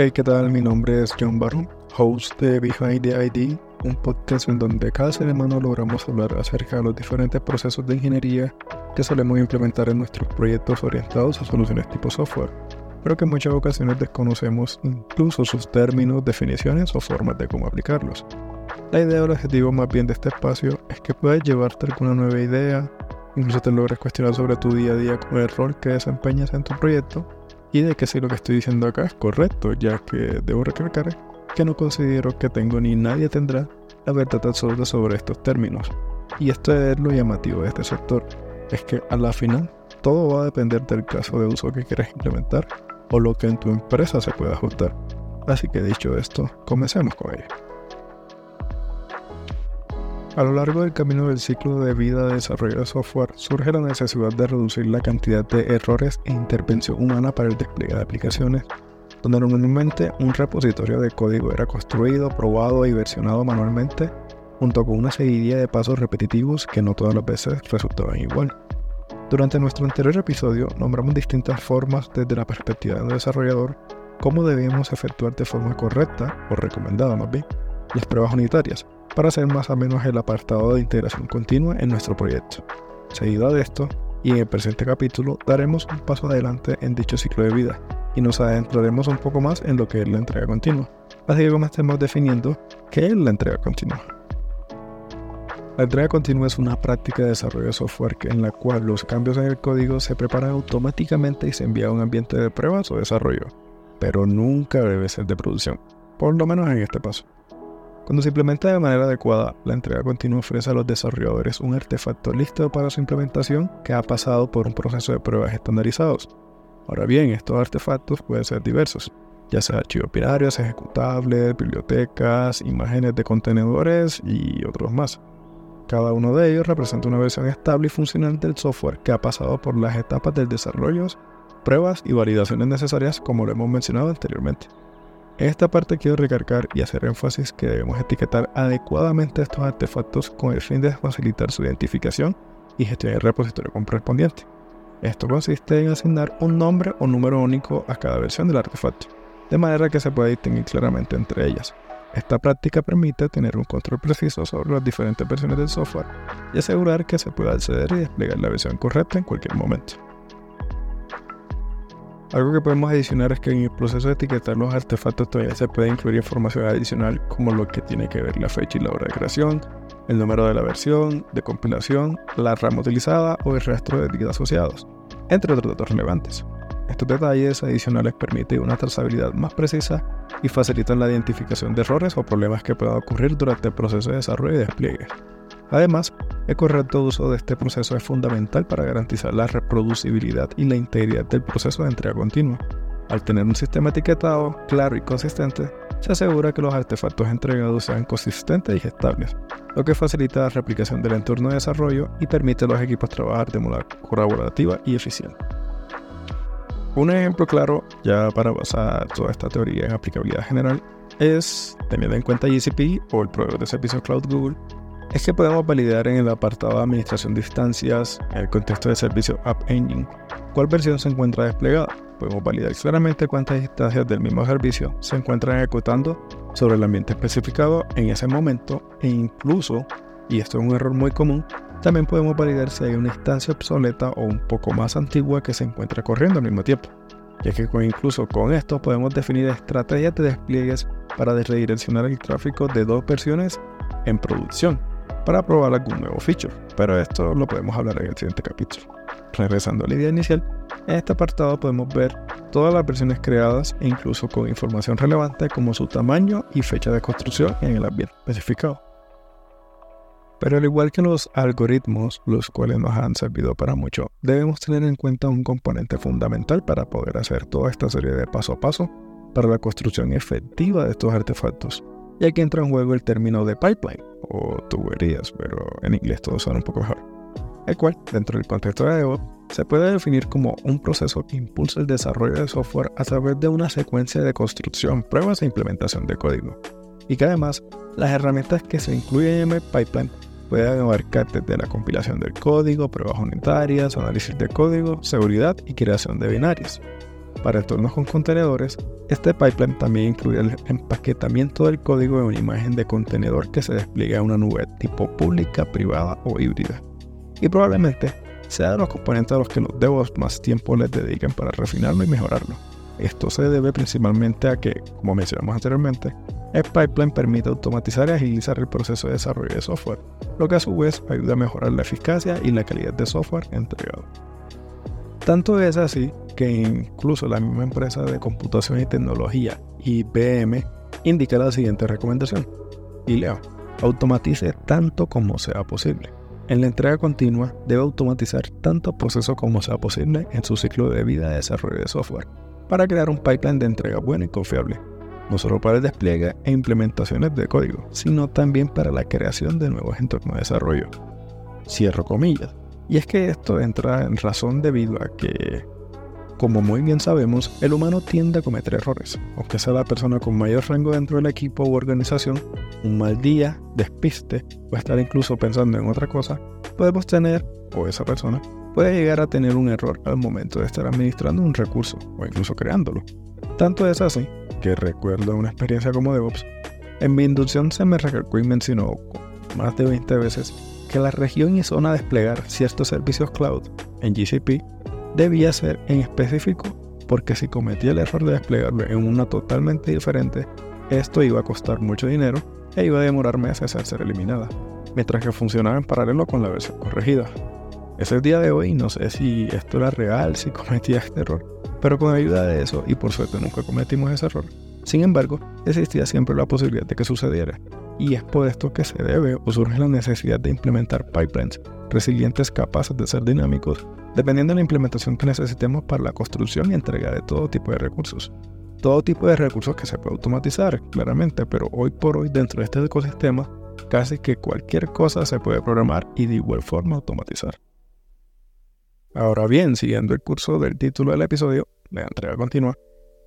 Hey, ¿qué tal? Mi nombre es John Barron, host de Behind the ID, un podcast en donde cada semana logramos hablar acerca de los diferentes procesos de ingeniería que solemos implementar en nuestros proyectos orientados a soluciones tipo software, pero que en muchas ocasiones desconocemos incluso sus términos, definiciones o formas de cómo aplicarlos. La idea o el objetivo más bien de este espacio es que puedas llevarte alguna nueva idea, incluso te logres cuestionar sobre tu día a día con el rol que desempeñas en tu proyecto y de que si lo que estoy diciendo acá es correcto, ya que debo recalcar que no considero que tengo ni nadie tendrá la verdad absoluta sobre estos términos. Y esto es lo llamativo de este sector, es que a la final todo va a depender del caso de uso que quieras implementar o lo que en tu empresa se pueda ajustar. Así que dicho esto, comencemos con ello. A lo largo del camino del ciclo de vida de desarrollo de software, surge la necesidad de reducir la cantidad de errores e intervención humana para el despliegue de aplicaciones, donde normalmente un repositorio de código era construido, probado y versionado manualmente, junto con una seguidilla de pasos repetitivos que no todas las veces resultaban igual. Durante nuestro anterior episodio nombramos distintas formas desde la perspectiva del desarrollador cómo debíamos efectuar de forma correcta, o recomendada más bien, las pruebas unitarias, para hacer más o menos el apartado de integración continua en nuestro proyecto. Seguido de esto, y en el presente capítulo daremos un paso adelante en dicho ciclo de vida y nos adentraremos un poco más en lo que es la entrega continua. Así que comencemos definiendo qué es la entrega continua. La entrega continua es una práctica de desarrollo de software en la cual los cambios en el código se preparan automáticamente y se envían a un ambiente de pruebas o desarrollo, pero nunca debe ser de producción, por lo menos en este paso. Cuando se implementa de manera adecuada, la entrega continua ofrece a los desarrolladores un artefacto listo para su implementación que ha pasado por un proceso de pruebas estandarizados. Ahora bien, estos artefactos pueden ser diversos, ya sea archivos binarios, ejecutables, bibliotecas, imágenes de contenedores y otros más. Cada uno de ellos representa una versión estable y funcional del software que ha pasado por las etapas del desarrollo, pruebas y validaciones necesarias como lo hemos mencionado anteriormente. En esta parte quiero recargar y hacer énfasis que debemos etiquetar adecuadamente estos artefactos con el fin de facilitar su identificación y gestión del repositorio correspondiente. Esto consiste en asignar un nombre o número único a cada versión del artefacto, de manera que se pueda distinguir claramente entre ellas. Esta práctica permite tener un control preciso sobre las diferentes versiones del software y asegurar que se pueda acceder y desplegar la versión correcta en cualquier momento. Algo que podemos adicionar es que en el proceso de etiquetar los artefactos todavía se puede incluir información adicional como lo que tiene que ver la fecha y la hora de creación, el número de la versión, de compilación, la rama utilizada o el resto de etiquetas asociados, entre otros datos relevantes. Estos detalles adicionales permiten una trazabilidad más precisa y facilitan la identificación de errores o problemas que puedan ocurrir durante el proceso de desarrollo y despliegue. Además, el correcto uso de este proceso es fundamental para garantizar la reproducibilidad y la integridad del proceso de entrega continua. Al tener un sistema etiquetado claro y consistente, se asegura que los artefactos entregados sean consistentes y estables, lo que facilita la replicación del entorno de desarrollo y permite a los equipos trabajar de manera colaborativa y eficiente. Un ejemplo claro, ya para basar toda esta teoría en aplicabilidad general, es, teniendo en cuenta GCP o el proveedor de servicios Cloud Google, es que podemos validar en el apartado de administración de instancias, en el contexto de servicio App Engine, cuál versión se encuentra desplegada. Podemos validar claramente cuántas instancias del mismo servicio se encuentran ejecutando sobre el ambiente especificado en ese momento e incluso, y esto es un error muy común, también podemos validar si hay una instancia obsoleta o un poco más antigua que se encuentra corriendo al mismo tiempo, ya que incluso con esto podemos definir estrategias de despliegues para redireccionar el tráfico de dos versiones en producción para probar algún nuevo feature, pero esto lo podemos hablar en el siguiente capítulo. Regresando a la idea inicial, en este apartado podemos ver todas las versiones creadas e incluso con información relevante como su tamaño y fecha de construcción en el ambiente especificado. Pero al igual que los algoritmos, los cuales nos han servido para mucho, debemos tener en cuenta un componente fundamental para poder hacer toda esta serie de paso a paso para la construcción efectiva de estos artefactos. Y aquí entra en juego el término de pipeline, o tuberías, pero en inglés todo suena un poco mejor. El cual, dentro del contexto de DevOps, se puede definir como un proceso que impulsa el desarrollo de software a través de una secuencia de construcción, pruebas e implementación de código. Y que además, las herramientas que se incluyen en el pipeline pueden abarcar desde la compilación del código, pruebas unitarias, análisis de código, seguridad y creación de binarios. Para entornos con contenedores, este pipeline también incluye el empaquetamiento del código de una imagen de contenedor que se despliega en una nube tipo pública, privada o híbrida. Y probablemente sea de los componentes a los que los DevOps más tiempo les dediquen para refinarlo y mejorarlo. Esto se debe principalmente a que, como mencionamos anteriormente, el pipeline permite automatizar y agilizar el proceso de desarrollo de software, lo que a su vez ayuda a mejorar la eficacia y la calidad de software entregado. Tanto es así que incluso la misma empresa de computación y tecnología, IBM, indica la siguiente recomendación. Y leo, automatice tanto como sea posible. En la entrega continua debe automatizar tanto proceso como sea posible en su ciclo de vida de desarrollo de software, para crear un pipeline de entrega bueno y confiable, no solo para el despliegue e implementaciones de código, sino también para la creación de nuevos entornos de desarrollo. Cierro comillas. Y es que esto entra en razón debido a que, como muy bien sabemos, el humano tiende a cometer errores. Aunque sea la persona con mayor rango dentro del equipo u organización, un mal día, despiste o estar incluso pensando en otra cosa, podemos tener, o esa persona, puede llegar a tener un error al momento de estar administrando un recurso o incluso creándolo. Tanto es así que recuerdo una experiencia como DevOps. En mi inducción se me recalcó y mencionó más de 20 veces que la región y zona a desplegar ciertos servicios cloud en GCP debía ser en específico porque si cometía el error de desplegarlo en una totalmente diferente, esto iba a costar mucho dinero e iba a demorar meses en ser eliminada, mientras que funcionaba en paralelo con la versión corregida. Es el día de hoy, no sé si esto era real, si cometía este error, pero con ayuda de eso, y por suerte nunca cometimos ese error, sin embargo, existía siempre la posibilidad de que sucediera, y es por esto que se debe o surge la necesidad de implementar pipelines resilientes capaces de ser dinámicos, dependiendo de la implementación que necesitemos para la construcción y entrega de todo tipo de recursos. Todo tipo de recursos que se puede automatizar, claramente, pero hoy por hoy dentro de este ecosistema, casi que cualquier cosa se puede programar y de igual forma automatizar. Ahora bien, siguiendo el curso del título del episodio, la entrega continua,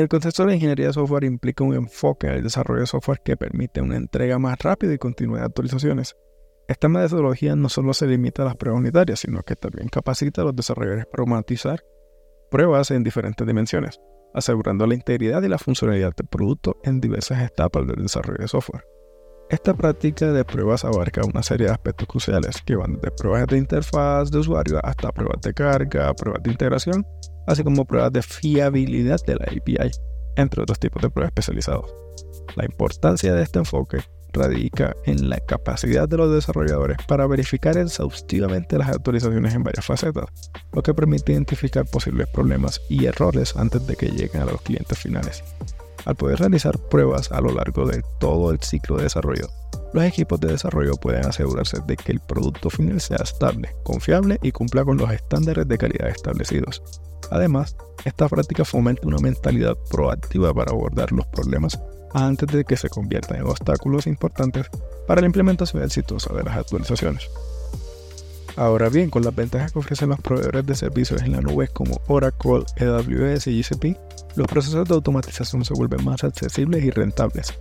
el contexto de la ingeniería de software implica un enfoque en el desarrollo de software que permite una entrega más rápida y continua de actualizaciones. Esta metodología no solo se limita a las pruebas unitarias, sino que también capacita a los desarrolladores para automatizar pruebas en diferentes dimensiones, asegurando la integridad y la funcionalidad del producto en diversas etapas del desarrollo de software. Esta práctica de pruebas abarca una serie de aspectos cruciales que van desde pruebas de interfaz de usuario hasta pruebas de carga, pruebas de integración así como pruebas de fiabilidad de la API, entre otros tipos de pruebas especializados. La importancia de este enfoque radica en la capacidad de los desarrolladores para verificar exhaustivamente las actualizaciones en varias facetas, lo que permite identificar posibles problemas y errores antes de que lleguen a los clientes finales. Al poder realizar pruebas a lo largo de todo el ciclo de desarrollo, los equipos de desarrollo pueden asegurarse de que el producto final sea estable, confiable y cumpla con los estándares de calidad establecidos. Además, esta práctica fomenta una mentalidad proactiva para abordar los problemas antes de que se conviertan en obstáculos importantes para la implementación exitosa de las actualizaciones. Ahora bien, con las ventajas que ofrecen los proveedores de servicios en la nube como Oracle, AWS y GCP, los procesos de automatización se vuelven más accesibles y rentables,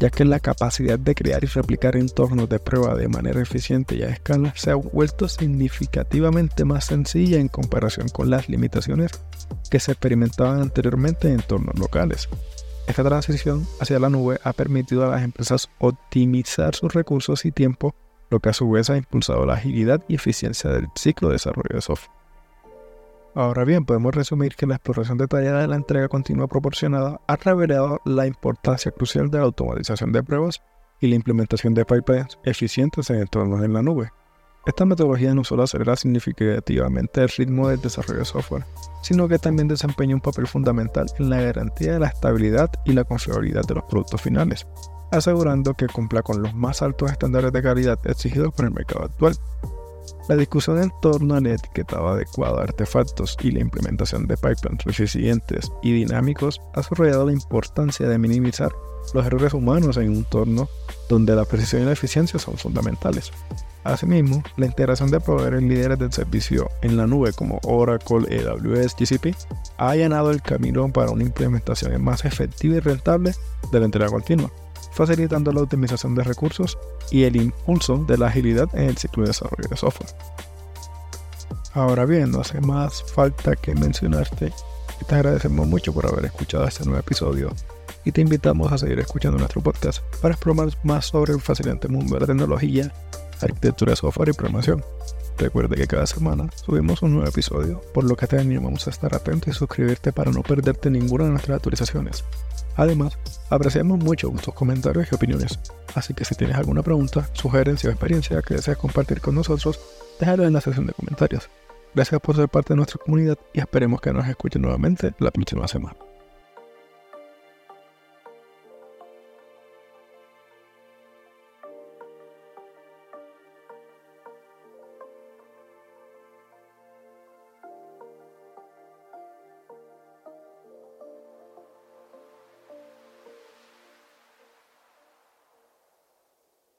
ya que la capacidad de crear y replicar entornos de prueba de manera eficiente y a escala se ha vuelto significativamente más sencilla en comparación con las limitaciones que se experimentaban anteriormente en entornos locales. Esta transición hacia la nube ha permitido a las empresas optimizar sus recursos y tiempo, lo que a su vez ha impulsado la agilidad y eficiencia del ciclo de desarrollo de software. Ahora bien, podemos resumir que la exploración detallada de la entrega continua proporcionada ha revelado la importancia crucial de la automatización de pruebas y la implementación de pipelines eficientes en entornos en la nube. Esta metodología no solo acelera significativamente el ritmo del desarrollo de software, sino que también desempeña un papel fundamental en la garantía de la estabilidad y la confiabilidad de los productos finales, asegurando que cumpla con los más altos estándares de calidad exigidos por el mercado actual. La discusión en torno al etiquetado adecuado de artefactos y la implementación de pipelines resilientes y dinámicos ha subrayado la importancia de minimizar los errores humanos en un entorno donde la precisión y la eficiencia son fundamentales. Asimismo, la integración de proveedores líderes del servicio en la nube como Oracle, AWS, GCP ha allanado el camino para una implementación más efectiva y rentable de la entrega continua facilitando la optimización de recursos y el impulso de la agilidad en el ciclo de desarrollo de software. Ahora bien, no hace más falta que mencionarte y te agradecemos mucho por haber escuchado este nuevo episodio y te invitamos a seguir escuchando nuestro podcast para explorar más sobre el fascinante mundo de la tecnología, arquitectura de software y programación. Recuerde que cada semana subimos un nuevo episodio, por lo que te animamos a estar atento y suscribirte para no perderte ninguna de nuestras actualizaciones. Además, apreciamos mucho tus comentarios y opiniones, así que si tienes alguna pregunta, sugerencia o experiencia que deseas compartir con nosotros, déjalo en la sección de comentarios. Gracias por ser parte de nuestra comunidad y esperemos que nos escuchen nuevamente la próxima semana.